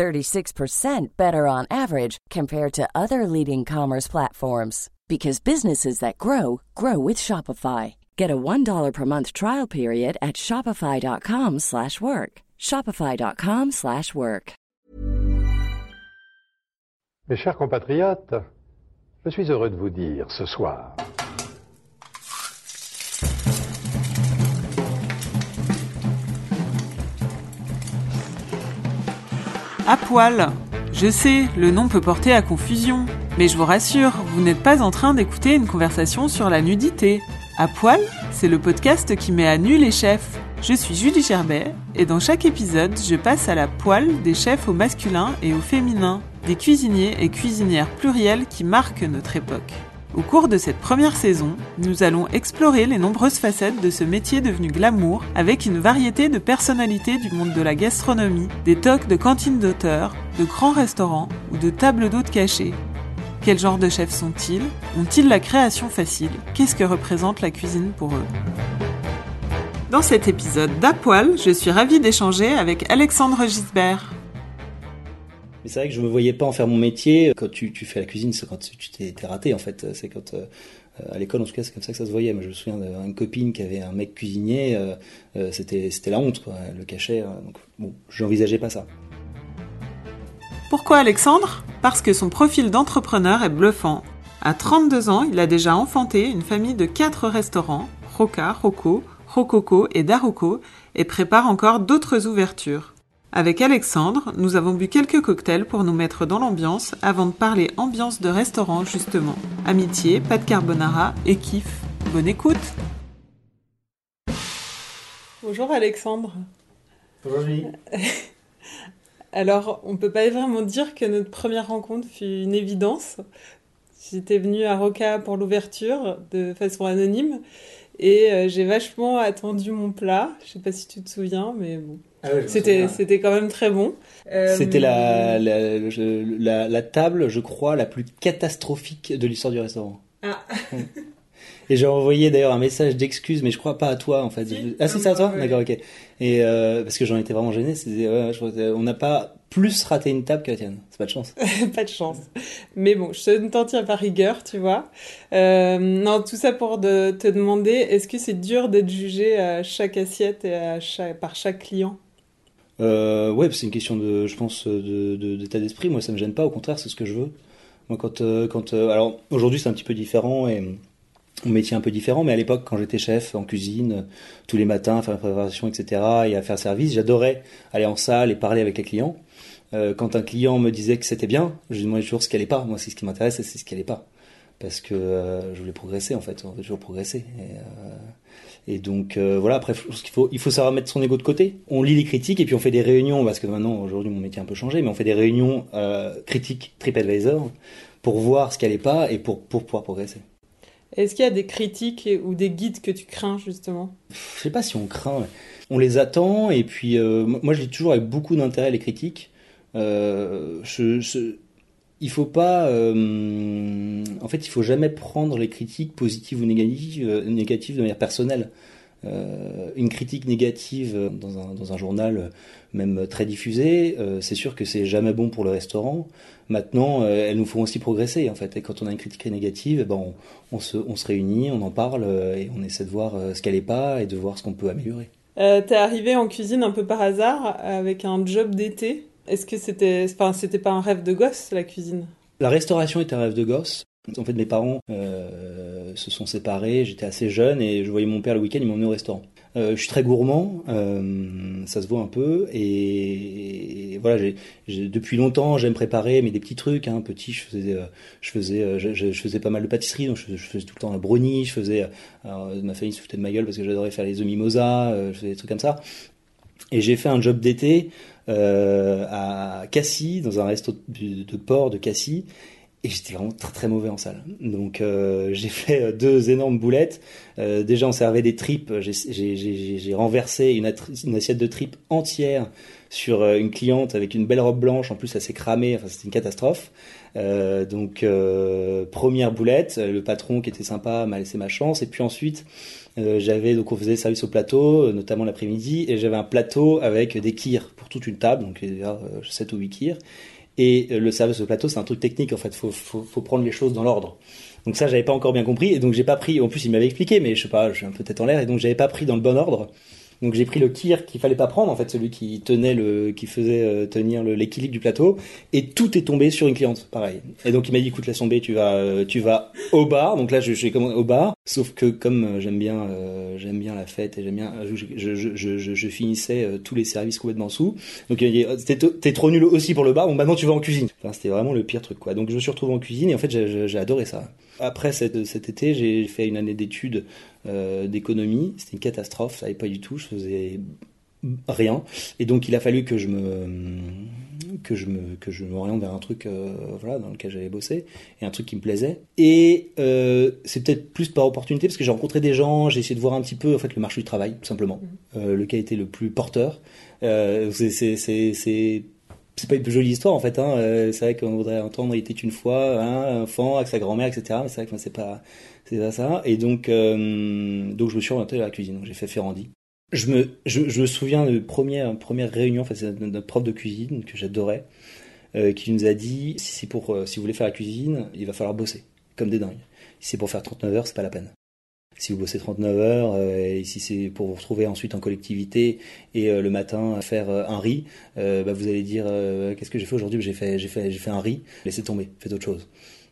36% better on average compared to other leading commerce platforms because businesses that grow grow with Shopify. Get a $1 per month trial period at shopify.com/work. shopify.com/work. Mes chers compatriotes, je suis heureux de vous dire ce soir À poil. Je sais, le nom peut porter à confusion, mais je vous rassure, vous n'êtes pas en train d'écouter une conversation sur la nudité. À poil, c'est le podcast qui met à nu les chefs. Je suis Julie Gerbet, et dans chaque épisode, je passe à la poêle des chefs au masculin et au féminin, des cuisiniers et cuisinières pluriels qui marquent notre époque. Au cours de cette première saison, nous allons explorer les nombreuses facettes de ce métier devenu glamour avec une variété de personnalités du monde de la gastronomie, des tocs de cantines d'auteurs, de grands restaurants ou de tables d'hôtes cachées. Quel genre de chefs sont-ils? Ont-ils la création facile? Qu'est-ce que représente la cuisine pour eux? Dans cet épisode d'Apoil, je suis ravie d'échanger avec Alexandre Gisbert. Mais c'est vrai que je me voyais pas en faire mon métier. Quand tu, fais la cuisine, c'est quand tu t'es raté en fait. C'est quand euh, à l'école en tout cas, c'est comme ça que ça se voyait. Moi, je me souviens d'une copine qui avait un mec cuisinier. Euh, euh, c'était c'était la honte quoi. Elle le cachait. donc bon, j'envisageais pas ça. Pourquoi Alexandre? Parce que son profil d'entrepreneur est bluffant. À 32 ans, il a déjà enfanté une famille de 4 restaurants, Roca, Rocco, Rococo et Daruco, et prépare encore d'autres ouvertures. Avec Alexandre, nous avons bu quelques cocktails pour nous mettre dans l'ambiance avant de parler ambiance de restaurant justement. Amitié, pâte carbonara et kiff. Bonne écoute Bonjour Alexandre. Bonjour Alors, on peut pas vraiment dire que notre première rencontre fut une évidence. J'étais venue à Roca pour l'ouverture de façon anonyme et euh, j'ai vachement attendu mon plat. Je sais pas si tu te souviens, mais bon. Ah c'était c'était quand même très bon. Euh, c'était la la, la, table, je crois, la plus catastrophique de l'histoire du restaurant. Ah. Et j'ai envoyé d'ailleurs un message d'excuse, mais je crois pas à toi en fait. Ah si, c'est à toi D'accord, ok. Et euh, parce que j'en étais vraiment gêné, ouais, on n'a pas plus raté une table que la tienne. C'est pas de chance. pas de chance. Mais bon, je ne t'en tiens pas rigueur, tu vois. Euh, non, tout ça pour de, te demander, est-ce que c'est dur d'être jugé à chaque assiette et à chaque, par chaque client? Euh, Ouais, c'est une question de, je pense, d'état de, d'état d'esprit. Moi, ça me gêne pas. Au contraire, c'est ce que je veux. Moi, quand, euh, quand, euh, alors aujourd'hui, c'est un petit peu différent et mon métier un peu différent, mais à l'époque, quand j'étais chef en cuisine, tous les matins, faire la préparation, etc., et à faire service, j'adorais aller en salle et parler avec les clients. Euh, quand un client me disait que c'était bien, je lui demandais toujours ce qui allait pas. Moi, c'est ce qui m'intéresse, c'est ce qui allait pas, parce que euh, je voulais progresser en fait. On veut toujours progresser. Et, euh, et donc voilà. Après, il faut, il faut savoir mettre son ego de côté. On lit les critiques et puis on fait des réunions, parce que maintenant, aujourd'hui, mon métier a un peu changé, mais on fait des réunions critiques TripAdvisor pour voir ce qui allait pas et pour pour pouvoir progresser. Est-ce qu'il y a des critiques ou des guides que tu crains justement? Je sais pas si on craint. On les attend et puis euh, moi je lis toujours avec beaucoup d'intérêt les critiques. Euh, je, il faut pas, euh, en fait, il faut jamais prendre les critiques positives ou négatives, négatives de manière personnelle. une critique négative dans un, dans un, journal, même très diffusé, c'est sûr que c'est jamais bon pour le restaurant. Maintenant, euh, elles nous font aussi progresser en fait. Et quand on a une critique négative, eh ben on, se, on se réunit, on en parle euh, et on essaie de voir euh, ce qu'elle n'est pas et de voir ce qu'on peut améliorer. Euh, T'es arrivé en cuisine un peu par hasard avec un job d'été. Est-ce que c'était, enfin, c'était pas un rêve de gosse la cuisine? La restauration était un rêve de gosse. En fait, mes parents euh, se sont séparés, j'étais assez jeune et je voyais mon père le week-end, il m'emmenait au restaurant. Euh, je suis très gourmand, euh, ça se voit un peu, et, voilà, depuis longtemps j'aime préparer, mais des petits trucs, hein, petit, je faisais, euh, je faisais, je, faisais pas mal de pâtisserie, donc je, faisais tout le temps la brownie, je faisais, ma famille se foutait de ma gueule parce que j'adorais faire les œufs mimosa, je faisais des trucs comme ça, et j'ai fait un job d'été à Cassis, dans un resto de, de port de Cassis, et j'étais vraiment très très mauvais en salle. Donc euh, j'ai fait deux énormes boulettes. Euh, déjà on servait des tripes. J'ai renversé une, assiette de tripes entière sur euh, une cliente avec une belle robe blanche. En plus elle s'est cramée. Enfin c'était une catastrophe. Euh, donc première boulette. Le patron qui était sympa m'a laissé ma chance. Et puis ensuite j'avais donc on faisait service au plateau, notamment l'après-midi, et j'avais un plateau avec des kirs pour toute une table, donc déjà 7 ou 8 kirs. Et euh, le service au plateau, c'est un truc technique en fait. Faut, faut, faut prendre les choses dans l'ordre. Donc ça, j'avais pas encore bien compris. Et donc j'ai pas pris. En plus, il m'avait expliqué, mais je sais pas, je suis un peu tête en l'air. Et donc j'avais pas pris dans le bon ordre. Donc j'ai pris le kir qu'il fallait pas prendre, en fait, celui qui tenait le, qui faisait euh, tenir l'équilibre du plateau, et tout est tombé sur une cliente, pareil. Et donc il m'a dit, écoute, laisse tomber, tu vas, euh, tu vas au bar. Donc là, je, suis comme au bar, sauf que comme euh, j'aime bien, j'aime bien la fête et j'aime bien, je, je, finissais tous les services complètement sous. Donc t'es trop nul aussi pour le bar, bon maintenant tu vas en cuisine. Enfin, c'était vraiment le pire truc, quoi. Donc je me suis retrouvé en cuisine et en fait j'ai adoré ça. Après cet, été, j'ai fait une année d'études euh, d'économie. C'était une catastrophe, ça n'allait pas du tout. Je faisais rien et donc il a fallu que je me que je me que je m'oriente vers un truc euh, voilà dans lequel j'avais bossé et un truc qui me plaisait et euh, c'est peut-être plus par opportunité parce que j'ai rencontré des gens j'ai essayé de voir un petit peu en fait le marché du travail tout simplement mmh. euh, lequel était le plus porteur euh, c'est c'est c'est c'est pas une jolie histoire en fait hein. c'est vrai qu'on voudrait entendre il était une fois un enfant avec sa grand-mère etc mais c'est vrai que c'est pas c'est pas ça. Et donc, euh, donc je me suis orienté à la cuisine. Donc j'ai fait Ferrandi. Je me, je, me souviens de première, première réunion, enfin, c'est notre prof de cuisine que j'adorais, euh, qui nous a dit si c'est pour, euh, si vous voulez faire la cuisine, il va falloir bosser, comme des dingues. Si c'est pour faire 39 heures, c'est pas la peine. Si vous bossez 39 heures, et si c'est pour vous retrouver ensuite en collectivité et le matin faire un riz, bah, vous allez dire qu'est-ce que j'ai fait aujourd'hui? J'ai fait, j'ai fait, j'ai fait un riz. Laissez tomber, faites autre chose.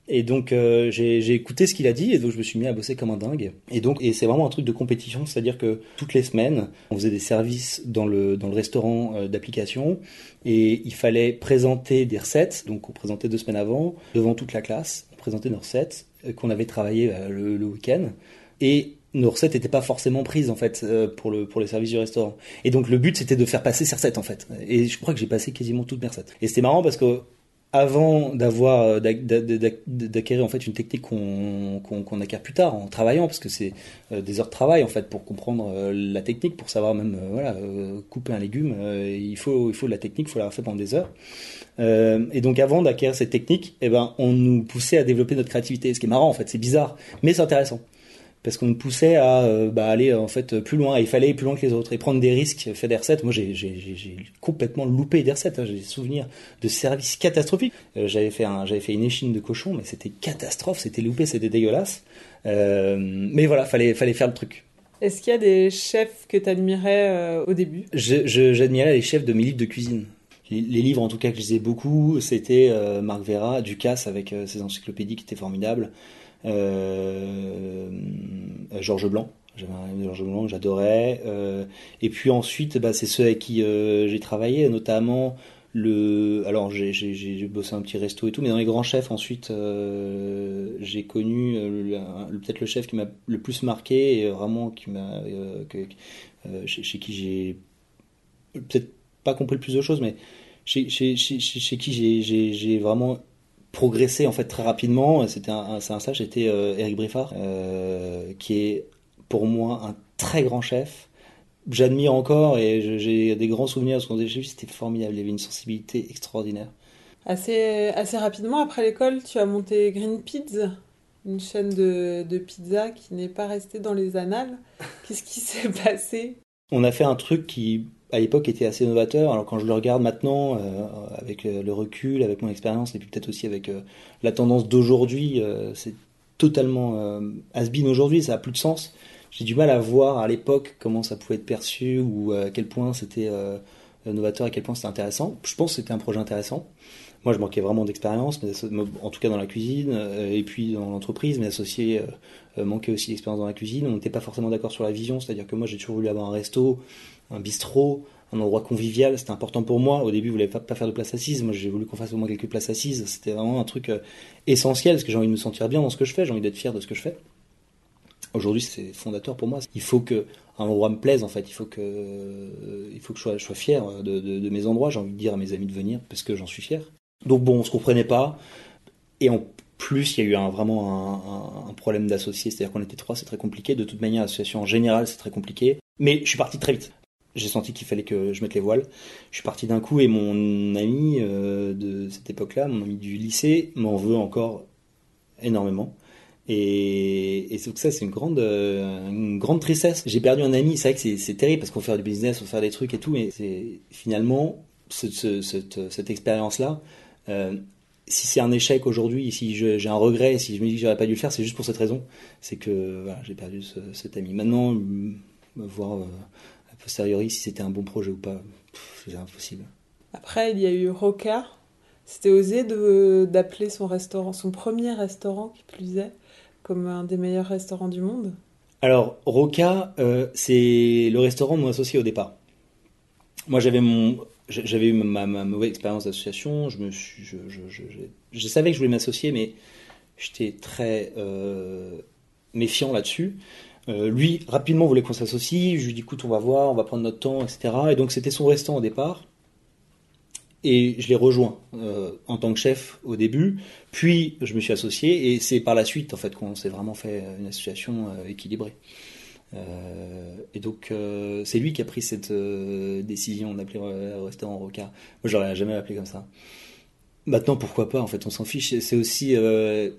Et donc euh, j'ai écouté ce qu'il a dit et donc je me suis mis à bosser comme un dingue. Et donc et c'est vraiment un truc de compétition, c'est-à-dire que toutes les semaines on faisait des services dans le dans le restaurant euh, d'application et il fallait présenter des recettes. Donc on présentait deux semaines avant devant toute la classe, on présentait nos recettes euh, qu'on avait travaillées le, week-end et nos recettes n'étaient pas forcément prises en fait pour le pour les services du restaurant. Et donc le but c'était de faire passer ces recettes en fait. Et je crois que j'ai passé quasiment toutes mes recettes. Et c'était marrant parce que avant d'avoir euh, d'acquérir en fait une technique qu'on qu'on acquiert plus tard en travaillant parce que c'est euh, des heures de travail en fait pour comprendre euh, la technique pour savoir même voilà couper un légume il faut il faut de la technique il faut la faire pendant des heures. Et donc avant d'acquérir cette technique eh ben on nous poussait à développer notre créativité ce qui est marrant en fait c'est bizarre mais c'est intéressant parce qu'on nous poussait à euh, bah, aller en fait plus loin. il fallait aller plus loin que les autres et prendre des risques. Faire des recettes. Moi, j'ai complètement loupé des recettes. Hein. J'ai des souvenirs de services catastrophiques. Euh, j'avais fait un, j'avais fait une échine de cochon, mais c'était catastrophe. C'était loupé, c'était dégueulasse. Euh, mais voilà, fallait, fallait faire le truc. Est-ce qu'il y a des chefs que tu admirais au début? J'admirais les chefs de mes livres de cuisine. Les, livres, en tout cas, que je lisais beaucoup, c'était Marc Vera, Ducasse avec ses encyclopédies qui étaient formidables. Euh, Georges Blanc. Georges Blanc j'adorais. Euh, et puis ensuite, bah, c'est ceux avec qui euh, j'ai travaillé, notamment le. Alors j'ai bossé un petit resto et tout, mais dans les grands chefs ensuite, j'ai connu peut-être le chef qui m'a le plus marqué et vraiment qui m'a chez, qui j'ai peut-être pas compris le plus de choses, mais chez qui j'ai vraiment progressé en fait très rapidement. C'était un, c'est un stage, c'était euh, Eric Briffard, euh, qui est pour moi un très grand chef. J'admire encore et j'ai des grands souvenirs de ce qu'on faisait chez lui. C'était formidable. Il avait une sensibilité extraordinaire. Assez, assez rapidement après l'école, tu as monté Green Pizza, une chaîne de, de pizza qui n'est pas restée dans les annales. Qu'est-ce qui s'est passé? On a fait un truc qui à l'époque était assez novateur. Alors quand je le regarde maintenant, euh, avec euh, le recul, avec mon expérience, et puis peut-être aussi avec euh, la tendance d'aujourd'hui, c'est totalement has-been aujourd'hui, ça a plus de sens. J'ai du mal à voir à l'époque comment ça pouvait être perçu ou à quel point c'était novateur, à quel point c'était intéressant. Je pense que c'était un projet intéressant. Moi, je manquais vraiment d'expérience, en tout cas dans la cuisine, et puis dans l'entreprise. Mes associés manquaient aussi d'expérience dans la cuisine. On n'était pas forcément d'accord sur la vision, c'est-à-dire que moi, j'ai toujours voulu avoir un resto un bistrot, un endroit convivial, c'était important pour moi. Au début, vous voulez pas, pas faire de place assise. Moi, j'ai voulu qu'on fasse au moins quelques places assises. C'était vraiment un truc euh, essentiel parce que j'ai envie de me sentir bien dans ce que je fais. J'ai envie d'être fier de ce que je fais. Aujourd'hui, c'est fondateur pour moi. Il faut que un endroit me plaise en fait. Il faut que, euh, il faut que je sois, je fier de, mes endroits. J'ai envie de dire à mes amis de venir parce que j'en suis fier. Donc bon, on se comprenait pas. Et en plus, il y a eu vraiment un, problème d'associés, c'est-à-dire qu'on était trois, c'est très compliqué. De toute manière, l'association en général, c'est très compliqué. Mais je suis parti très vite. J'ai senti qu'il fallait que je mette les voiles. Je suis parti d'un coup et mon ami euh, de cette époque-là, mon ami du lycée, m'en veut encore énormément. Et, et donc ça, c'est une grande, euh, une grande tristesse. J'ai perdu un ami. C'est vrai que c'est terrible parce qu'on fait du business, on fait des trucs et tout, mais finalement ce, ce, cette, cette expérience-là. Euh, si c'est un échec aujourd'hui, si j'ai un regret, si je me dis que j'aurais pas dû le faire, c'est juste pour cette raison. C'est que voilà, j'ai perdu ce, cet ami. Maintenant, voir euh, a posteriori si c'était un bon projet ou pas, c'est impossible. Après, il y a eu Roca. C'était osé d'appeler son restaurant, son premier restaurant qui plus est, comme un des meilleurs restaurants du monde? Alors, Roca, euh, c'est le restaurant de mon associé au départ. Moi, j'avais mon, j'avais eu ma, mauvaise expérience d'association. Je savais que je voulais m'associer, mais j'étais très euh, méfiant là-dessus. Euh, lui, rapidement, voulait qu'on s'associe. Je lui dis, écoute, on va voir, on va prendre notre temps, etc. Et donc, c'était son restaurant au départ. Et je l'ai rejoint euh, en tant que chef au début, puis je me suis associé et c'est par la suite en fait qu'on s'est vraiment fait une association équilibrée. Euh, et donc c'est lui qui a pris cette décision d'appeler le restaurant Roca. Moi j'aurais jamais appelé comme ça. Maintenant pourquoi pas en fait on s'en fiche. C'est aussi le,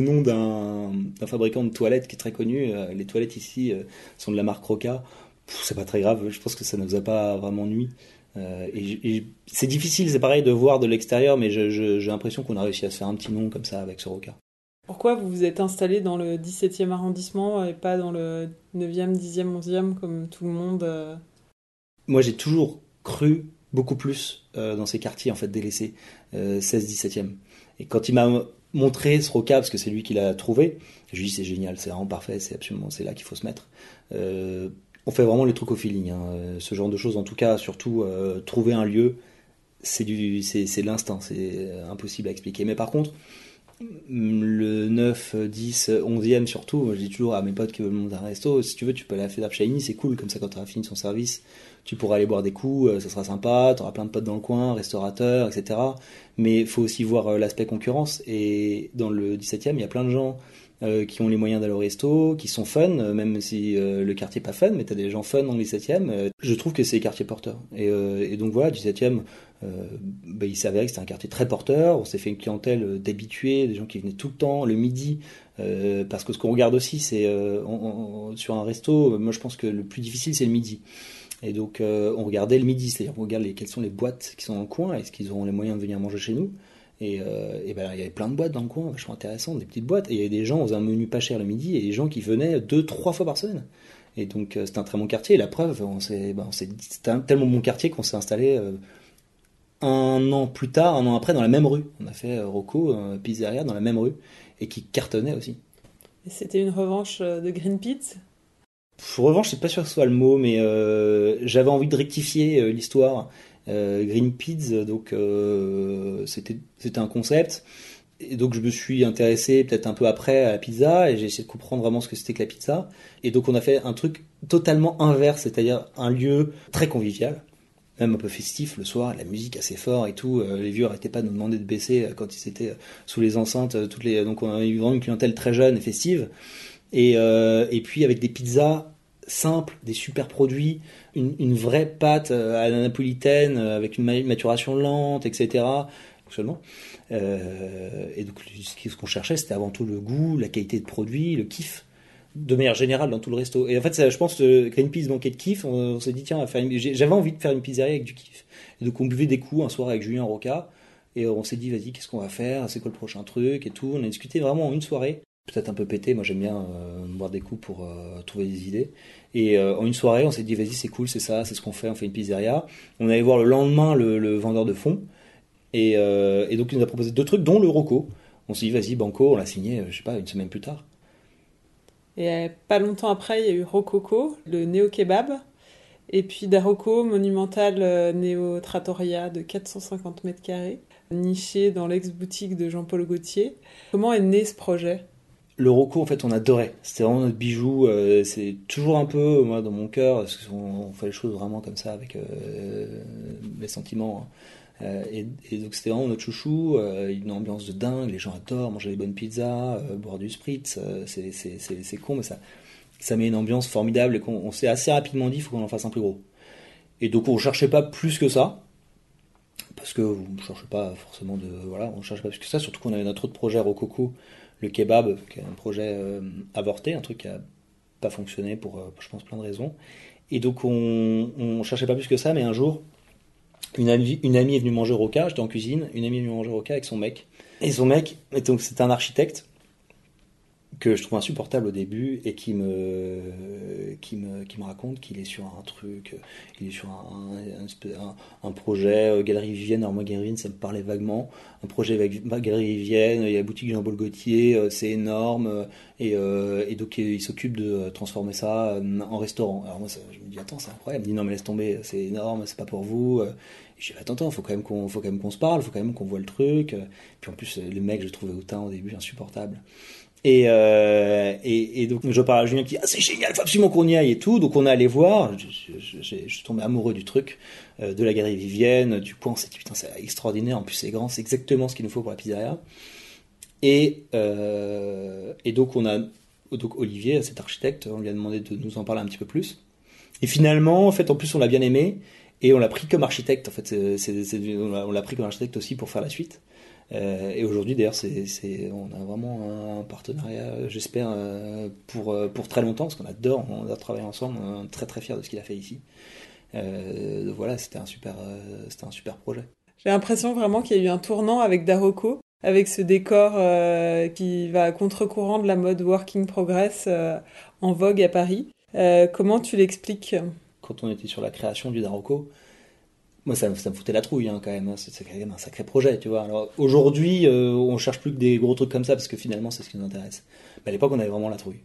nom d'un fabricant de toilettes qui est très connu. les toilettes ici sont de la marque Roca. C'est pas très grave. Je pense que ça ne nous a pas vraiment. Euh, et, c'est difficile, c'est pareil de voir de l'extérieur, mais j'ai l'impression qu'on a réussi à se faire un petit nom comme ça avec ce Roca. Pourquoi vous vous êtes installé dans le 17e arrondissement et pas dans le 9e, 10e, 11e comme tout le monde euh Moi j'ai toujours cru beaucoup plus euh, dans ces quartiers en fait délaissés, 16-17e. Et quand il m'a montré ce Roca, parce que c'est lui qui l'a trouvé, je lui ai dit c'est génial, c'est vraiment parfait, c'est absolument là qu'il faut se mettre on fait vraiment les trucs au feeling. Hein. Ce genre de choses, en tout cas, surtout euh, trouver un lieu, c'est du, l'instinct, c'est euh, impossible à expliquer. Mais par contre, le 9, 10, 11e surtout, je dis toujours à mes potes qui veulent monter un resto, si tu veux, tu peux aller à Fedap Shiny, c'est cool, comme ça quand tu fini son service, tu pourras aller boire des coups, euh, ça sera sympa, tu auras plein de potes dans le coin, restaurateurs, etc. Mais faut aussi voir l'aspect concurrence, et dans le 17e, il y a plein de gens euh, qui ont les moyens d'aller au resto, qui sont fun, euh, même si euh, le quartier n'est pas fun, mais tu as des gens fun dans le 17e. je trouve que c'est les quartiers porteurs. Et, donc voilà, 17e, bah, il s'avérait que c'était un quartier très porteur. On s'est fait une clientèle d'habitués, des gens qui venaient tout le temps, le midi. parce que ce qu'on regarde aussi, c'est sur un resto, moi je pense que le plus difficile c'est le midi. Et donc on regardait le midi, c'est-à-dire on regarde les, quelles sont les boîtes qui sont le coin, est-ce qu'ils auront les moyens de venir manger chez nous? Et, euh, et ben, il y avait plein de boîtes dans le coin, vachement intéressantes, des petites boîtes. Et il y avait des gens, on faisait un menu pas cher le midi, et des gens qui venaient deux, trois fois par semaine. Et donc euh, c'était un très bon quartier. Et la preuve, on s'est, ben, c'était un tellement bon quartier qu'on s'est installé euh, un an plus tard, un an après, dans la même rue. On a fait Rocco, pizzeria, dans la même rue, et qui cartonnait aussi. Et c'était une revanche de Green Pizza revanche, je suis pas sûr que ce soit le mot, mais j'avais envie de rectifier l'histoire Green Pizza, donc euh, c'était un concept. Et donc je me suis intéressé peut-être un peu après à la pizza et j'ai essayé de comprendre vraiment ce que c'était que la pizza. Et donc on a fait un truc totalement inverse, c'est-à-dire un lieu très convivial, même un peu festif le soir, la musique assez fort et tout. Euh, les vieux n'arrêtaient pas de nous demander de baisser quand ils étaient sous les enceintes. Donc on a eu vraiment une clientèle très jeune et festive. Et puis avec des pizzas simples, des super produits, une, vraie pâte euh, à la napolitaine euh, avec une maturation lente, etc. Seulement. Euh, et donc, ce qu'on cherchait, c'était avant tout le goût, la qualité de produit, le kiff, de manière générale dans tout le resto. Et en fait, je pense que Greenpeace manquait de kiff. On, s'est dit, tiens, j'avais envie de faire une pizzeria avec du kiff. Et donc, on buvait des coups un soir avec Julien Roca. Et on s'est dit, vas-y, qu'est-ce qu'on va faire? C'est quoi le prochain truc? Et tout. On a discuté vraiment en une soirée peut-être un peu pété. Moi, j'aime bien euh, boire des coups pour euh, trouver des idées. Et euh, en une soirée, on s'est dit, vas-y, c'est cool, c'est ça, c'est ce qu'on fait, on fait une pizzeria. On allait voir le lendemain le, vendeur de fond. Et, donc, il nous a proposé deux trucs, dont le Rocco. On s'est dit, vas-y, Banco, on l'a signé, je sais pas, une semaine plus tard. Et pas longtemps après, il y a eu Rococo, le néo-kebab. Et puis Daroco, monumental néo-trattoria de 450 mètres carrés, niché dans l'ex-boutique de Jean-Paul Gaultier. Comment est né ce projet? Le Rocco, en fait, on adorait. C'était vraiment notre bijou. Euh, c'est toujours un peu, moi, dans mon cœur, parce qu'on on fait les choses vraiment comme ça, avec euh, les sentiments Euh, et, donc c'était vraiment notre chouchou, une ambiance de dingue, les gens adorent manger des bonnes pizzas, boire du spritz, c'est- con, mais ça, ça met une ambiance formidable et qu'on on s'est assez rapidement dit il faut qu'on en fasse un plus gros. Et donc on cherchait pas plus que ça, parce que on ne cherchait pas forcément de... Voilà, on cherchait pas plus que ça, surtout qu'on avait notre autre projet Rococo, le kebab, qui est un projet euh, avorté, un truc qui a pas fonctionné pour, euh, je pense, plein de raisons. Et donc on, on cherchait pas plus que ça, mais un jour, une amie, une amie est venue manger au Roca, j'étais en cuisine, une amie est venue manger au Roca avec son mec. Et son mec, et donc c'était un architecte que je trouve insupportable au début et qui me, qui me, qui me raconte qu'il est sur un truc, il est sur un, un, projet euh, Galerie Vivienne. Alors moi, Galerie Vivienne, ça me parlait vaguement. Un projet avec Galerie Vivienne, il y a la boutique Jean-Paul Gaultier, euh, c'est énorme. euh, Et, et donc, il s'occupe de transformer ça en restaurant. Alors moi, je me dis, attends, c'est incroyable. Il me dit, non, mais laisse tomber, c'est énorme, c'est pas pour vous. Je dis, attends, attends, faut quand même qu'on, faut quand même qu'on se parle, faut quand même qu'on voit le truc. Puis en plus, le mec, je le trouvais hautain au début, insupportable. Et, euh, et, donc je parle à Julien qui dit ah c'est génial, faut absolument qu'on y aille et tout. Donc on est allé voir. Je, suis tombé amoureux du truc, euh, de la galerie Vivienne, du coin. On s'est dit putain c'est extraordinaire. En plus c'est grand, c'est exactement ce qu'il nous faut pour la pizzeria. Et euh, et donc on a donc Olivier, cet architecte, on lui a demandé de nous en parler un petit peu plus. Et finalement, en fait, en plus on l'a bien aimé et on l'a pris comme architecte. En fait, on l'a pris comme architecte aussi pour faire la suite. Euh, et aujourd'hui, d'ailleurs, c'est, on a vraiment un partenariat, j'espère, euh, pour, euh, pour très longtemps, parce qu'on adore, on adore travailler ensemble, on est très très fiers de ce qu'il a fait ici. Euh, donc voilà, c'était un super, euh, c'était un super projet. J'ai l'impression vraiment qu'il y a eu un tournant avec Daroko, avec ce décor euh, qui va à contre-courant de la mode working progress euh, en vogue à Paris. Euh, comment tu l'expliques? Quand on était sur la création du Daroko, moi ça, me- foutait la trouille hein, quand même, hein. c'est, quand même un sacré projet, tu vois. Alors aujourd'hui, euh, on cherche plus que des gros trucs comme ça, parce que finalement c'est ce qui nous intéresse. À l'époque, on avait vraiment la trouille.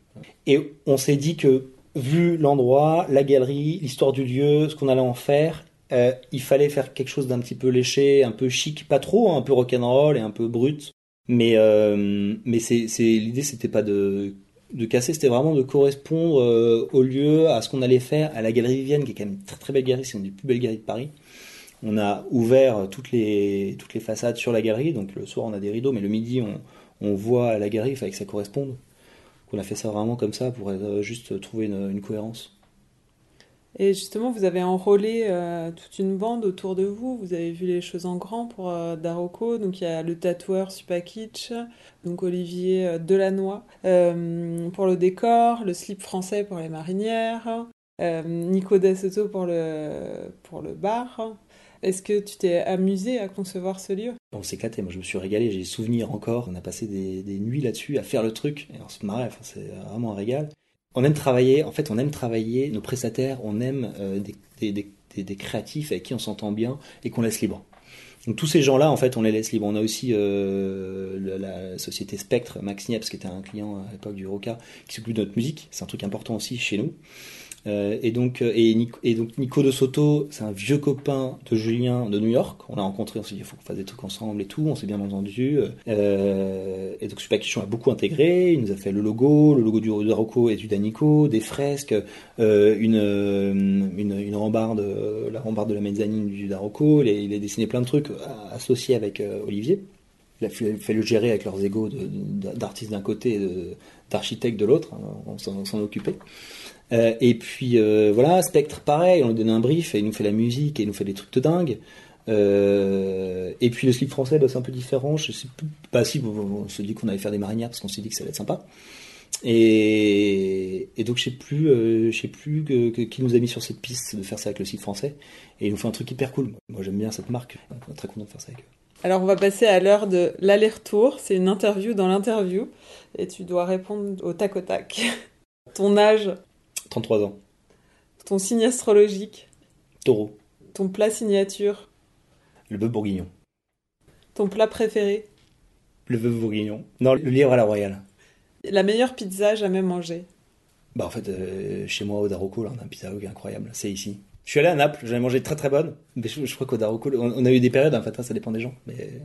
Et on s'est dit que, vu l'endroit, la galerie, l'histoire du lieu, ce qu'on allait en faire, euh, il fallait faire quelque chose d'un petit peu léché, un peu chic, pas trop, hein, un peu rock'n'roll et un peu brut. Mais, euh, mais c'est, l'idée, c'était pas de, de casser, c'était vraiment de correspondre euh, au lieu, à ce qu'on allait faire, à la galerie Vivienne, qui est quand même une très très belle galerie, c'est une des plus belles galeries de Paris. On a ouvert toutes les, toutes les façades sur la galerie, donc le soir on a des rideaux, mais le midi on, on voit la galerie, il fallait que ça corresponde. On a fait ça vraiment comme ça pour euh, juste trouver une, cohérence. Et justement, vous avez enrôlé euh, toute une bande autour de vous. Vous avez vu les choses en grand pour euh, Daroko. Donc il y a le tatoueur Supakitch, donc Olivier Delannoy pour le décor, le slip français pour les marinières, Nico Dassoto pour le, pour le bar. Est-ce que tu t'es amusé à concevoir ce lieu? On s'est éclaté, moi je me suis régalé, j'ai des souvenirs encore. On a passé des, nuits là-dessus à faire le truc, et on se marrait, c'est vraiment un régal. On aime travailler, en fait on aime travailler, nos prestataires, on aime euh, des, créatifs avec qui on s'entend bien et qu'on laisse libre. Donc tous ces gens-là, en fait, on les laisse libres. On a aussi euh, la, la société Spectre, Max Niepce, qui était un client à l'époque du Roca, qui s'occupe de notre musique. C'est un truc important aussi chez nous. Euh, et, donc, euh, et, Nico, donc Nico de Soto, c'est un vieux copain de Julien de New York. On l'a rencontré, on s'est dit il faut qu'on fasse des trucs ensemble et tout. On s'est bien entendu. Euh, et donc Super Quichon a beaucoup intégré. Il nous a fait le logo, le logo du Daroko et du Danico, des fresques, une, une, rambarde, la rambarde de la mezzanine du Daroko. Il a, dessiné plein de trucs associés avec Olivier. Il a fait, le gérer avec leurs égaux d'artistes d'un côté et d'architectes de l'autre. On s'en occupait. Euh, et puis euh, voilà, Spectre, pareil, on lui donne un brief et il nous fait la musique et il nous fait des trucs de dingue. Euh, et puis le slip français, bah, c'est un peu différent. Je sais plus, bah si, on se dit qu'on allait faire des marinières parce qu'on s'est dit que ça allait être sympa. Et, donc je sais plus, je sais plus qui nous a mis sur cette piste de faire ça avec le slip français. Et il nous fait un truc hyper cool. Moi j'aime bien cette marque. On est très content de faire ça avec eux. Alors on va passer à l'heure de l'aller-retour. C'est une interview dans l'interview et tu dois répondre au tac au tac. Ton âge 33 ans. Ton signe astrologique. Taureau. Ton plat signature. Le bœuf bourguignon. Ton plat préféré. Le bœuf bourguignon. Non, le lièvre à la royale. La meilleure pizza jamais mangée. Bah en fait, euh, chez moi au Daroko, là, on a un pizza qui est incroyable. C'est ici. Je suis allé à Naples, j'en ai mangé très très bonne. Mais je, je crois qu'au Daroko, on, on, a eu des périodes, en fait, hein, ça dépend des gens. Mais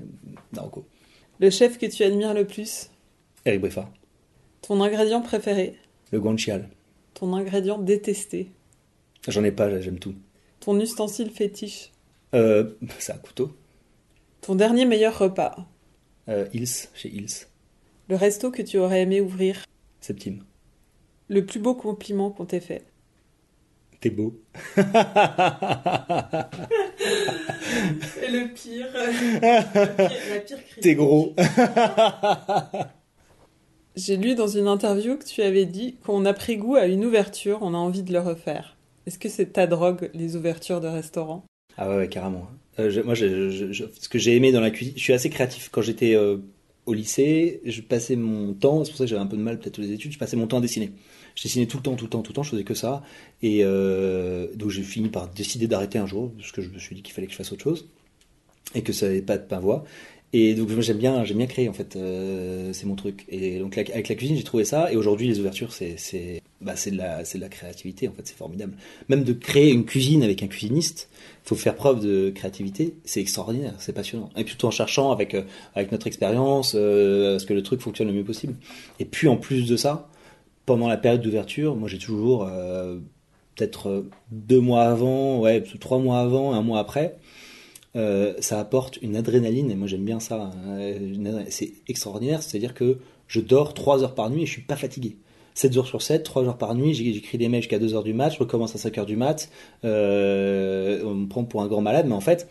Daroko. Le chef que tu admires le plus. Eric Briffard. Ton ingrédient préféré. Le guanciale. Ton ingrédient détesté. J'en ai pas, j'aime tout. Ton ustensile fétiche. Euh, c'est un couteau. Ton dernier meilleur repas euh, Ils, chez Ils. Le resto que tu aurais aimé ouvrir Septime. Le plus beau compliment qu'on t'ait fait T'es beau. Et le pire, la pire critique. T'es gros. J'ai lu dans une interview que tu avais dit qu'on a pris goût à une ouverture, on a envie de le refaire. Est-ce que c'est ta drogue, les ouvertures de restaurants? Ah ouais, carrément. Euh, moi, ce que j'ai aimé dans la cuisine, je suis assez créatif. Quand j'étais euh, au lycée, je passais mon temps, c'est pour ça que j'avais un peu de mal peut-être aux études, je passais mon temps à dessiner. Je dessinais tout le temps, tout le temps, tout le temps, je faisais que ça. Et euh, donc j'ai fini par décider d'arrêter un jour, parce que je me suis dit qu'il fallait que je fasse autre chose, et que ça n'avait pas de pain voix. Et donc j'aime bien, j'aime bien créer en fait, euh, c'est mon truc. Et donc avec la cuisine j'ai trouvé ça, et aujourd'hui les ouvertures c'est c'est bah, de la c'est la créativité en fait, c'est formidable. Même de créer une cuisine avec un cuisiniste, faut faire preuve de créativité, c'est extraordinaire, c'est passionnant. Et puis tout en cherchant avec euh, avec notre expérience, euh, ce que le truc fonctionne le mieux possible. Et puis en plus de ça, pendant la période d'ouverture, moi j'ai toujours euh, peut-être deux mois avant, ouais, trois mois avant, un mois après, euh, ça apporte une adrénaline, et moi j'aime bien ça, euh, une adré- c'est extraordinaire, c'est-à-dire que je dors 3 heures par nuit et je suis pas fatigué. 7 jours sur 7, 3 jours par nuit, j'écris des mails jusqu'à 2 heures du mat, je recommence à 5 heures du mat, euh, on me prend pour un grand malade, mais en fait,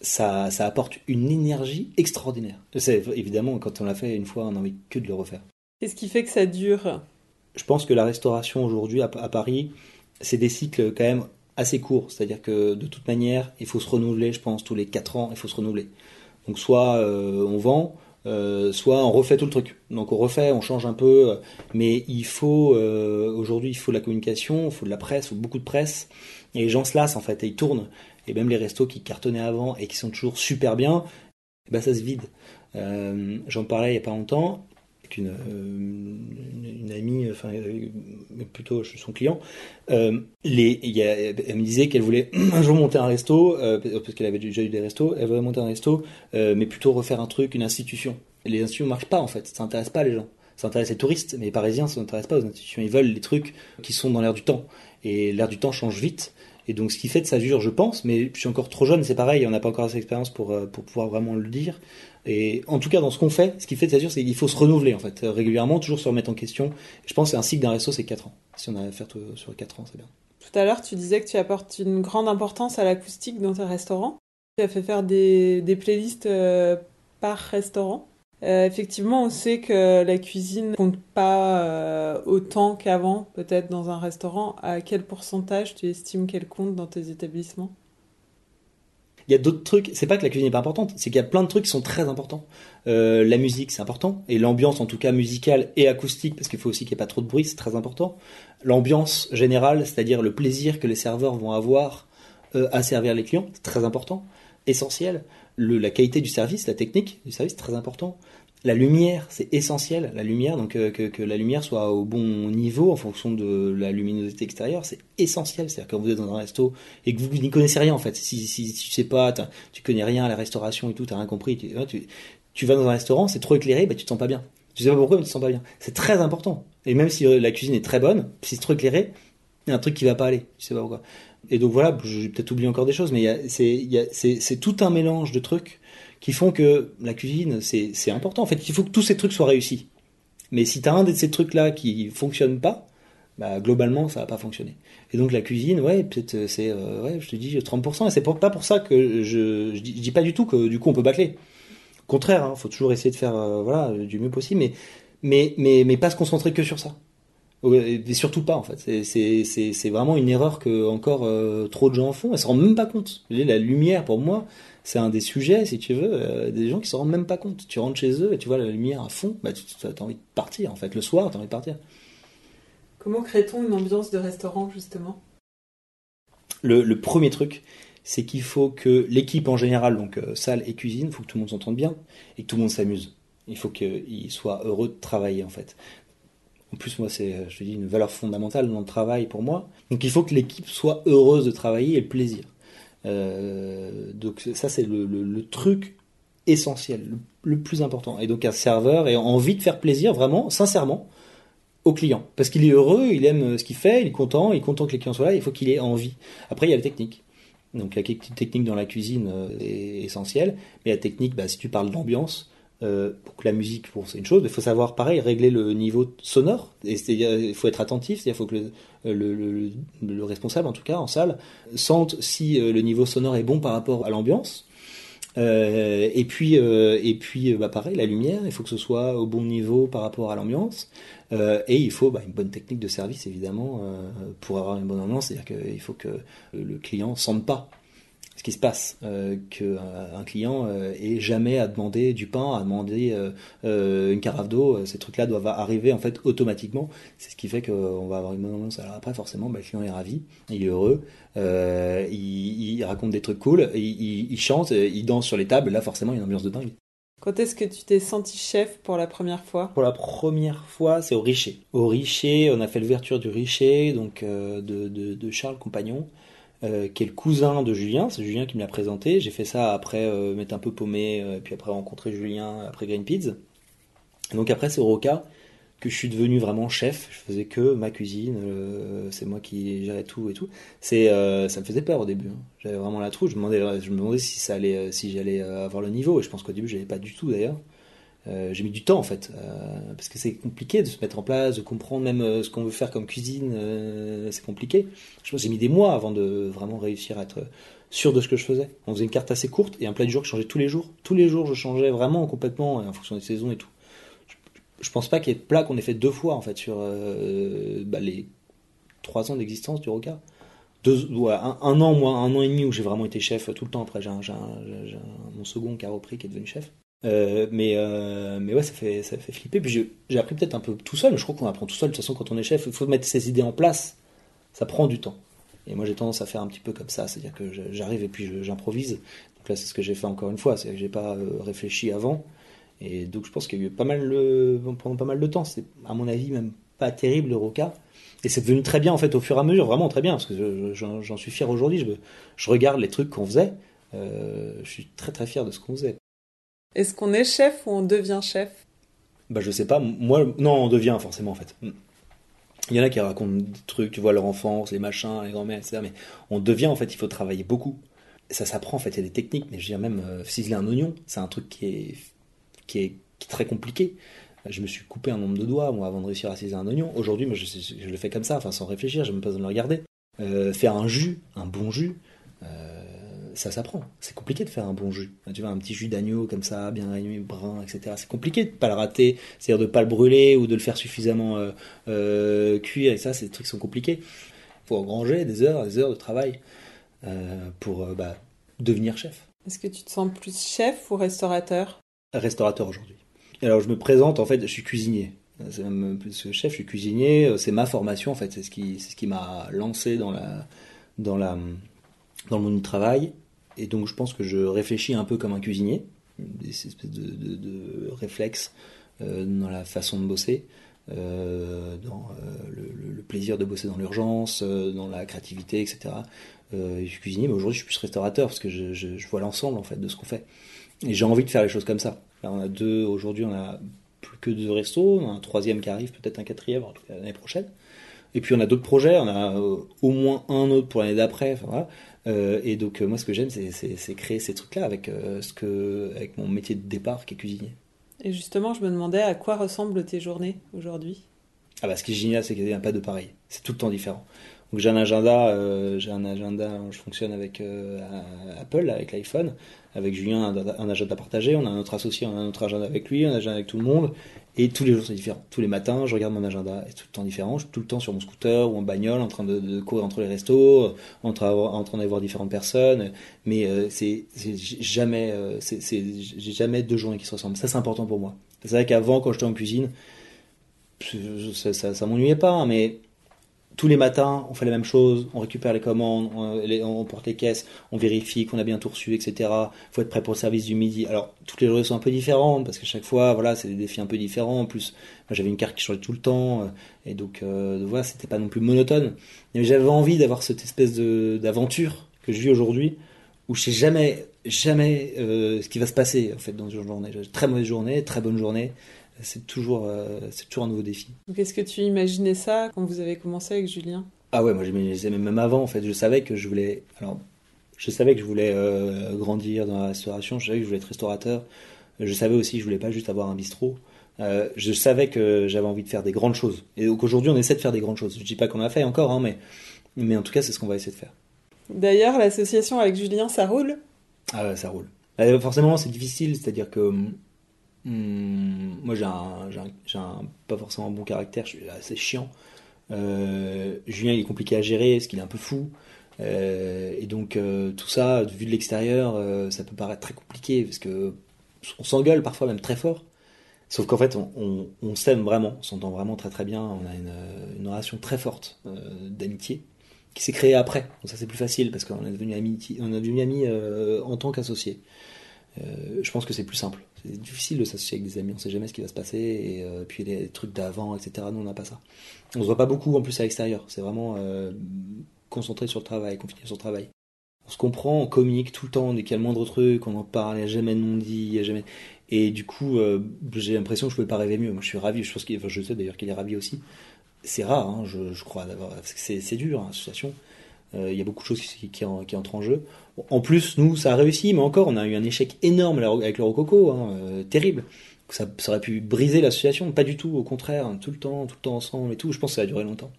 ça, ça apporte une énergie extraordinaire. C'est évidemment, quand on l'a fait une fois, on a envie que de le refaire. Qu'est-ce qui fait que ça dure? Je pense que la restauration aujourd'hui à, à Paris, c'est des cycles quand même assez courts. C'est-à-dire que de toute manière, il faut se renouveler, je pense, tous les 4 ans, il faut se renouveler. Donc soit euh, on vend, euh, soit on refait tout le truc. Donc on refait, on change un peu, euh, mais il faut aujourd'hui, il faut de la communication, il faut de la presse, il faut beaucoup de presse. Et les gens se lassent en fait, et ils tournent. Et même les restos qui cartonnaient avant et qui sont toujours super bien, ben ça se vide. J'en parlais il y a pas longtemps euh, une, amie, enfin euh, plutôt son client. Euh, les, y a- elle me disait qu'elle voulait un jour monter un resto, parce qu'elle avait déjà eu des restos, elle voulait monter un resto, mais plutôt refaire un truc, une institution. Les institutions ne marchent pas en fait, ça n'intéresse pas les gens. Ça intéresse les touristes, mais les Parisiens, ça n'intéresse pas aux institutions. Ils veulent les trucs qui sont dans l'air du temps. Et l'air du temps change vite. Et donc, ce qui fait de ça dure, je pense, mais je suis encore trop jeune, c'est pareil, on n'a pas encore assez d'expérience pour, euh, pour pouvoir vraiment le dire. Et en tout cas, dans ce qu'on fait, ce qui fait de ça dure, c'est qu'il faut se renouveler, en fait, euh, régulièrement, toujours se remettre en question. Je pense que un cycle d'un resto, c'est 4 ans. Si on a à faire tout- sur 4 ans, c'est bien. Tout à l'heure, tu disais que tu apportes une grande importance à l'acoustique dans tes restaurants. Tu as fait faire des, des playlists euh, par restaurant? Euh, effectivement, on sait que la cuisine compte pas euh, autant qu'avant, peut-être dans un restaurant. À quel pourcentage tu estimes qu'elle compte dans tes établissements? Il y a d'autres trucs, c'est pas que la cuisine n'est pas importante, c'est qu'il y a plein de trucs qui sont très importants. Euh, la musique, c'est important, et l'ambiance, en tout cas musicale et acoustique, parce qu'il faut aussi qu'il n'y ait pas trop de bruit, c'est très important. L'ambiance générale, c'est-à-dire le plaisir que les serveurs vont avoir à servir les clients, c'est très important, essentiel. La qualité du service, la technique du service, très important. La lumière, c'est essentiel. La lumière, donc euh, que, la lumière soit au bon niveau en fonction de la luminosité extérieure, c'est essentiel. C'est-à-dire quand vous êtes dans un resto et que vous n'y connaissez rien en fait, si, si, si tu sais pas, tu connais rien à la restauration et tout, t'as rien compris, tu vas dans un restaurant, c'est trop éclairé, bah, tu te sens pas bien. Tu sais pas pourquoi, mais tu te sens pas bien. C'est très important. Et même si euh, la cuisine est très bonne, si c'est trop éclairé, il y a un truc qui va pas aller. Tu sais pas pourquoi. Et donc voilà, j'ai peut-être oublié encore des choses, mais c'est tout un mélange de trucs qui font que la cuisine, c'est important. En fait, il faut que tous ces trucs soient réussis. Mais si tu as un de ces trucs-là qui fonctionne pas, bah, globalement, ça va pas fonctionner. Et donc la cuisine, ouais, peut-être euh, c'est, euh, ouais, je te dis 30%, et c'est pas pour ça que je, je, dis, je dis pas du tout que du coup on peut bâcler. Au contraire, hein, faut toujours essayer de faire, euh, voilà, du mieux possible, mais, mais, mais, mais pas se concentrer que sur ça. Et surtout pas en fait. C'est- vraiment une erreur que encore euh, trop de gens font. Elles se rendent même pas compte. La lumière pour moi, c'est un des sujets, si tu veux, euh, des gens qui se rendent même pas compte. Tu rentres chez eux et tu vois la lumière à fond, bah, tu as envie de partir en fait. Le soir, tu as envie de partir. Comment crée-t-on une ambiance de restaurant, justement? Le, le premier truc, c'est qu'il faut que l'équipe en général, donc euh, salle et cuisine, il faut que tout le monde s'entende bien et que tout le monde s'amuse. Il faut qu'ils soient heureux de travailler en fait. En plus, moi, c'est, je te dis, une valeur fondamentale dans le travail pour moi. Donc, il faut que l'équipe soit heureuse de travailler et le plaisir. Euh, donc, ça, c'est le, truc essentiel, le, plus important. Et donc, un serveur ait envie de faire plaisir, vraiment, sincèrement, au client. Parce qu'il est heureux, il aime ce qu'il fait, il est content, il est content que les clients soient là, il faut qu'il ait envie. Après, il y a la technique. Donc la technique dans la cuisine est essentielle, mais la technique, bah, si tu parles d'ambiance, pour que la musique, c'est une chose, il faut savoir, pareil, régler le niveau sonore. Il faut être attentif, c'est-à-dire faut que le, le, responsable, en tout cas, en salle, sente si le niveau sonore est bon par rapport à l'ambiance. Euh, et puis, euh, et puis bah, pareil, la lumière, il faut que ce soit au bon niveau par rapport à l'ambiance. Euh, et il faut bah, une bonne technique de service, évidemment, pour avoir une bonne ambiance. C'est-à-dire qu'il faut que le client sente pas ce qui se passe, euh, qu'un client euh, ait jamais à demander du pain, à demander euh, une carafe d'eau, ces trucs-là doivent arriver en fait automatiquement. C'est ce qui fait qu'on va avoir une bonne ambiance. Alors après, forcément, bah, le client est ravi, il est heureux, il, raconte des trucs cool, il, il, chante, il danse sur les tables. Là, forcément, il y a une ambiance de dingue. Quand est-ce que tu t'es senti chef pour la première fois? Pour la première fois, c'est au Richer. Au Richer, on a fait l'ouverture du Richer, donc de, de, de Charles Compagnon. Euh, qui est le cousin de Julien. C'est Julien qui me l'a présenté. J'ai fait ça après euh, m'être un peu paumé, euh, puis après rencontrer Julien, après Green donc après, c'est au Roca que je suis devenu vraiment chef. Je faisais que ma cuisine, c'est moi qui gérais tout et tout. C'est, ça me faisait peur au début. Hein. J'avais vraiment la trouille. Je me demandais, je me demandais si ça allait, si j'allais avoir le niveau. Et je pense qu'au début, j'avais pas du tout d'ailleurs. Euh, j'ai mis du temps en fait, euh, parce que c'est compliqué de se mettre en place, de comprendre même euh, ce qu'on veut faire comme cuisine, c'est compliqué. Je pense j'ai mis des mois avant de vraiment réussir à être sûr de ce que je faisais. On faisait une carte assez courte et un plat du jour qui changeait tous les jours. Tous les jours, je changeais vraiment complètement en fonction des saisons et tout. Je, pense pas qu'il y ait de plats qu'on ait fait deux fois en fait sur bah, les trois ans d'existence du Roca. Deux, un, an, moi, un an et demi où j'ai vraiment été chef tout le temps. Après, j'ai mon second qui a repris, qui est devenu chef. Euh, mais, euh, mais ouais, ça fait, ça fait flipper. Puis j'ai appris peut-être un peu tout seul, je crois qu'on apprend tout seul. De toute façon, quand on est chef, il faut mettre ses idées en place. Ça prend du temps. Et moi, j'ai tendance à faire un petit peu comme ça. C'est-à-dire que j'arrive et puis j'improvise. Donc là, c'est ce que j'ai fait encore une fois. C'est que j'ai pas euh, réfléchi avant. Et donc, je pense qu'il y a eu pas mal de, pendant pas mal de temps. C'est, à mon avis, même pas terrible le roca. Et c'est devenu très bien, en fait, au fur et à mesure. Vraiment très bien. Parce que j'en suis fier aujourd'hui. Je, je, regarde les trucs qu'on faisait. je suis très très fier de ce qu'on faisait. Est-ce qu'on est chef ou on devient chef? Bah je sais pas. Moi, non, on devient forcément en fait. Il y en a qui racontent des trucs, tu vois, leur enfance, les machins, les grands-mères, etc. Mais on devient en fait, il faut travailler beaucoup. Ça s'apprend en fait, il y a des techniques, mais je veux dire même euh, ciseler un oignon, c'est un truc qui est, qui est, très compliqué. Je me suis coupé un nombre de doigts moi avant de réussir à ciseler un oignon. Aujourd'hui, je, je, le fais comme ça, enfin sans réfléchir, même pas besoin de le regarder. Euh, faire un jus, un bon jus, euh, ça s'apprend. C'est compliqué de faire un bon jus. Tu vois, un petit jus d'agneau comme ça, bien réuni, brun, etc. C'est compliqué de pas le rater, c'est-à-dire de pas le brûler ou de le faire suffisamment euh, euh, cuire. Et ça, ces trucs sont compliqués. Il faut engranger des heures, des heures de travail euh, pour bah, devenir chef. Est-ce que tu te sens plus chef ou restaurateur? Restaurateur aujourd'hui. Alors je me présente, en fait, je suis cuisinier. C'est même plus que chef, je suis cuisinier. C'est ma formation, en fait. C'est ce qui, c'est ce qui m'a lancé dans la, dans la, dans le monde du travail et donc je pense que je réfléchis un peu comme un cuisinier, des espèces de, réflexes euh, dans la façon de bosser, euh, dans euh, le, plaisir de bosser dans l'urgence, dans la créativité, etc. je suis cuisinier, mais aujourd'hui je suis plus restaurateur parce que je, vois l'ensemble en fait de ce qu'on fait. Et j'ai envie de faire les choses comme ça. Là, on a deux, aujourd'hui on a plus que deux restos, on a un troisième qui arrive, peut-être un quatrième l'année prochaine. Et puis on a d'autres projets, on a au moins un autre pour l'année d'après. Enfin, voilà. Euh, et donc euh, moi ce que j'aime c'est créer ces trucs-là avec, euh, ce que, avec mon métier de départ qui est cuisinier. Et justement je me demandais à quoi ressemblent tes journées aujourd'hui? Ah bah ce qui est génial c'est qu'il n'y a pas de pareil, c'est tout le temps différent. Donc j'ai un agenda, j'ai un agenda, je fonctionne avec Apple, avec l'iPhone, avec Julien un, agenda partagé, on a un autre associé, on a un autre agenda avec lui, un agenda avec tout le monde. Et tous les jours, c'est différent. Tous les matins, je regarde mon agenda, c'est tout le temps différent. Je suis tout le temps sur mon scooter ou en bagnole, en train de, courir entre les restos, en train, en train d'aller voir différentes personnes. Mais euh, c'est jamais, euh, jamais deux journées qui se ressemblent. Ça, c'est important pour moi. C'est vrai qu'avant, quand j'étais en cuisine, ça, ça, ça m'ennuyait pas, hein, mais tous les matins, on fait la même chose, on récupère les commandes, on, porte les caisses, on vérifie qu'on a bien tout reçu, etc. faut être prêt pour le service du midi. Alors, toutes les journées sont un peu différentes, parce que chaque fois, voilà, c'est des défis un peu différents. En plus, j'avais une carte qui changeait tout le temps, euh, et donc, euh, voilà, c'était pas non plus monotone. Mais j'avais envie d'avoir cette espèce d'aventure que je vis aujourd'hui, où je sais jamais, jamais euh, ce qui va se passer, en fait, dans une journée. Très mauvaise journée, très bonne journée c'est toujours, euh, c'est toujours un nouveau défi. Est-ce que tu imaginais ça quand vous avez commencé avec Julien? Ah ouais, moi j'imaginais même avant en fait. Je savais que je voulais. Alors, Je savais que je voulais grandir dans la restauration, je savais que je voulais être restaurateur. Je savais aussi que je voulais pas juste avoir un bistrot. je savais que j'avais envie de faire des grandes choses. Et donc aujourd'hui, on essaie de faire des grandes choses. Je dis pas qu'on a fait encore, hein, mais, mais en tout cas, c'est ce qu'on va essayer de faire. D'ailleurs, l'association avec Julien, ça roule? Ah ouais, ça roule. Euh, forcément, c'est difficile, c'est-à-dire que moi, j'ai un, un, pas forcément un bon caractère, je suis assez chiant. Euh, Julien, il est compliqué à gérer, parce qu'il est un peu fou. Euh, et donc, tout ça, vu de l'extérieur, ça peut paraître très compliqué, parce que on s'engueule parfois même très fort. Sauf qu'en fait, on, s'aime vraiment, on s'entend vraiment très très bien, on a une, relation très forte d'amitié qui s'est créé après. Donc ça c'est plus facile parce qu'on est devenu amis, est devenu amis euh, en tant qu'associés. Euh, je pense que c'est plus simple. C'est difficile de s'associer avec des amis, on sait jamais ce qui va se passer et euh, puis les trucs d'avant, etc. Nous on n'a pas ça. On se voit pas beaucoup en plus à l'extérieur. C'est vraiment concentré sur le travail, confiné sur le travail. On se comprend, on communique tout le temps, dès qu'il y a le moindre truc, on en parle, il n'y a jamais de non-dit, il y a jamais. Et du coup, j'ai l'impression que je ne pouvais pas rêver mieux. Moi, je suis ravi. Je sais d'ailleurs qu'il est ravi aussi c'est rare, hein, je, crois, c'est dur, hein, l'association. Euh, il y a beaucoup de choses qui, entrent en jeu. en plus, nous, ça a réussi, mais encore, on a eu un échec énorme avec le Rococo, hein, euh, terrible. Ça, aurait pu briser l'association, pas du tout, au contraire, tout le temps, tout le temps ensemble et tout. Je pense que ça a duré longtemps.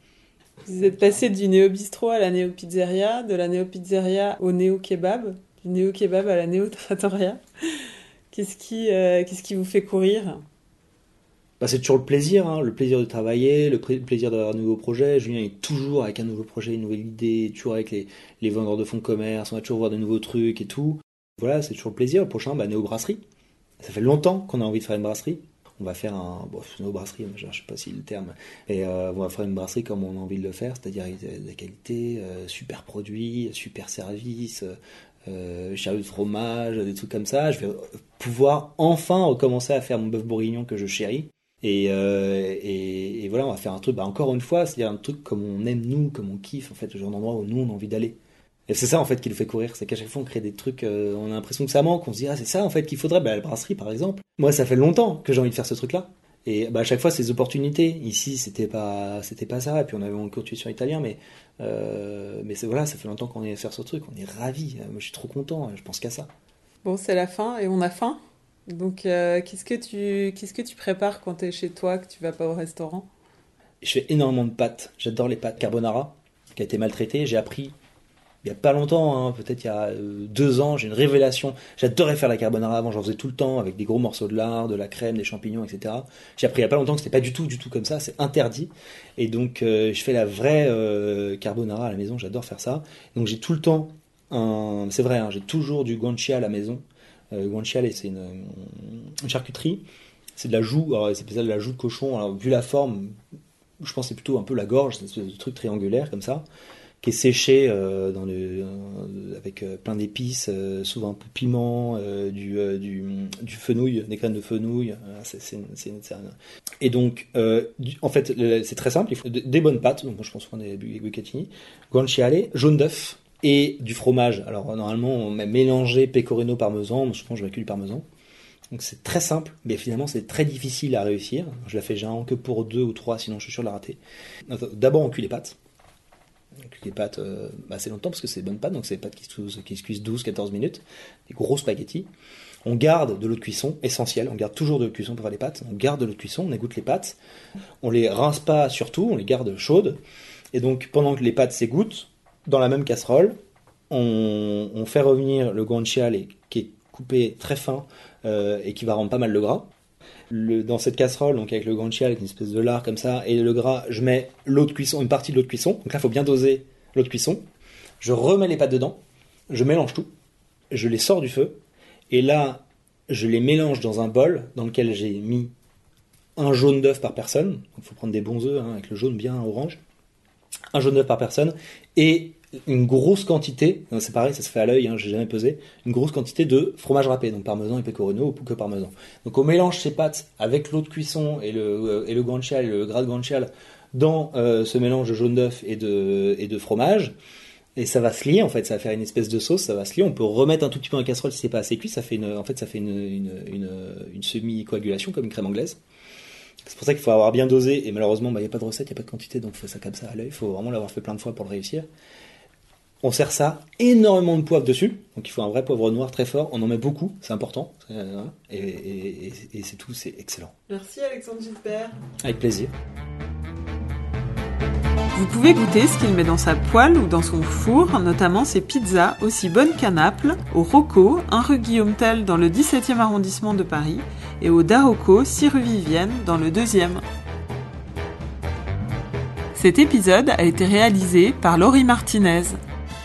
Vous êtes passé du néo-bistrot à la néo-pizzeria, de la néo-pizzeria au néo-kebab, du néo-kebab à la néo-trattoria. Qu'est-ce qui, euh, qu'est-ce qui vous fait courir? Bah, c'est toujours le plaisir, hein, le plaisir de travailler, le, plaisir d'avoir un nouveau projet. Julien est toujours avec un nouveau projet, une nouvelle idée, toujours avec les, vendeurs de fonds de commerce, on va toujours voir de nouveaux trucs et tout. Voilà, c'est toujours le plaisir. Le prochain, bah, Néo Brasserie. Ça fait longtemps qu'on a envie de faire une brasserie. On va faire un. Bon, Néo Brasserie, je ne sais pas si le terme. Et euh, on va faire une brasserie comme on a envie de le faire, c'est-à-dire avec de la qualité, euh, super produit, super service, euh, de fromage, des trucs comme ça. Je vais pouvoir enfin recommencer à faire mon bœuf bourguignon que je chéris. Euh, et, voilà, on va faire un truc, bah, encore une fois, c'est-à-dire un truc comme on aime nous, comme on kiffe, en fait, le genre d'endroit où nous on a envie d'aller. Et c'est ça en fait qui nous fait courir, c'est qu'à chaque fois on crée des trucs, euh, on a l'impression que ça manque, on se dit ah c'est ça en fait qu'il faudrait, bah, la brasserie par exemple. Moi ça fait longtemps que j'ai envie de faire ce truc-là. Et bah, à chaque fois des opportunités. Ici c'était pas c'était pas ça, et puis on avait une sur italien, mais euh, mais c'est voilà, ça fait longtemps qu'on est à faire ce truc, on est ravis. Moi je suis trop content, je pense qu'à ça. Bon c'est la fin et on a faim? Donc, euh, qu'est-ce que tu prépares quand tu es chez toi, que tu vas pas au restaurant? Je fais énormément de pâtes. J'adore les pâtes carbonara, qui a été maltraité. J'ai appris il y a pas longtemps, hein, peut-être il y a euh, deux ans, j'ai une révélation. J'adorais faire la carbonara avant, j'en faisais tout le temps avec des gros morceaux de lard, de la crème, des champignons, etc. J'ai appris il y a pas longtemps que c'était pas du tout, du tout comme ça, c'est interdit. Et donc euh, je fais la vraie carbonara à la maison, j'adore faire ça. Donc j'ai tout le temps, c'est vrai, hein, j'ai toujours du guanciale à la maison. Euh, guanciale, c'est une, charcuterie. C'est de la joue, c'est de la joue de cochon. Vu la forme, je pense que c'est plutôt un peu la gorge, c'est un truc triangulaire comme ça, qui est séché euh, euh, avec plein d'épices, souvent un peu piment, du, du, fenouil, des graines de fenouil. Et donc, en fait, c'est très simple. Il faut des bonnes pâtes, donc je pense qu'on est bucatini, guanciale, jaune d'œuf, et du fromage. Alors normalement on met mélangé pecorino parmesan, souvent je mets que du parmesan. Donc c'est très simple, mais finalement c'est très difficile à réussir. Je la fais généralement que pour deux ou trois, sinon je suis sûr de la rater. D'abord on cuit les pâtes. On cuit les pâtes euh, assez longtemps parce que c'est des bonnes pâtes, donc c'est des pâtes qui se, qui se cuisent 12-14 minutes. Des gros spaghettis. On garde de l'eau de cuisson, essentiel, on garde toujours de l'eau de cuisson pour faire les pâtes. On garde de l'eau de cuisson, on égoutte les pâtes. On les rince pas surtout, on les garde chaudes. Et donc pendant que les pâtes s'égouttent, dans la même casserole, on, fait revenir le guanciale qui est coupé très fin euh, et qui va rendre pas mal le gras. dans cette casserole, donc avec le guanciale, avec une espèce de lard comme ça, et le gras, je mets l'eau de cuisson, une partie de l'eau de cuisson. Donc là, il faut bien doser l'eau de cuisson. Je remets les pâtes dedans, je mélange tout, je les sors du feu, et là, je les mélange dans un bol dans lequel j'ai mis un jaune d'œuf par personne. Il faut prendre des bons œufs hein, avec le jaune bien orange. Un jaune d'œuf par personne et une grosse quantité, c'est pareil, ça se fait à l'œil, hein, j'ai jamais pesé, une grosse quantité de fromage râpé, donc parmesan et pecorino ou que parmesan. Donc on mélange ces pâtes avec l'eau de cuisson et le, euh, et le le gras de guanciale dans euh, ce mélange de jaune d'œuf et de, fromage. Et ça va se lier, en fait, ça va faire une espèce de sauce, ça va se lier. On peut remettre un tout petit peu en casserole si c'est pas assez cuit, ça fait une, en fait, ça une, semi-coagulation comme une crème anglaise. C'est pour ça qu'il faut avoir bien dosé, et malheureusement, bah, il n'y a pas de recette, il n'y a pas de quantité, donc faut ça comme ça à l'œil, il faut vraiment l'avoir fait plein de fois pour le réussir. On sert ça, énormément de poivre dessus, donc il faut un vrai poivre noir très fort, on en met beaucoup, c'est important, euh, et, et- et- et c'est tout, c'est excellent. Merci Alexandre Gilbert. Avec plaisir. Vous pouvez goûter ce qu'il met dans sa poêle ou dans son four, notamment ses pizzas aussi bonnes qu'à Naples, au Rocco, 1 rue Guillaume Tell dans le 17e arrondissement de Paris, et au Darocco, 6 rue Vivienne dans le 2e. Cet épisode a été réalisé par Laurie Martinez.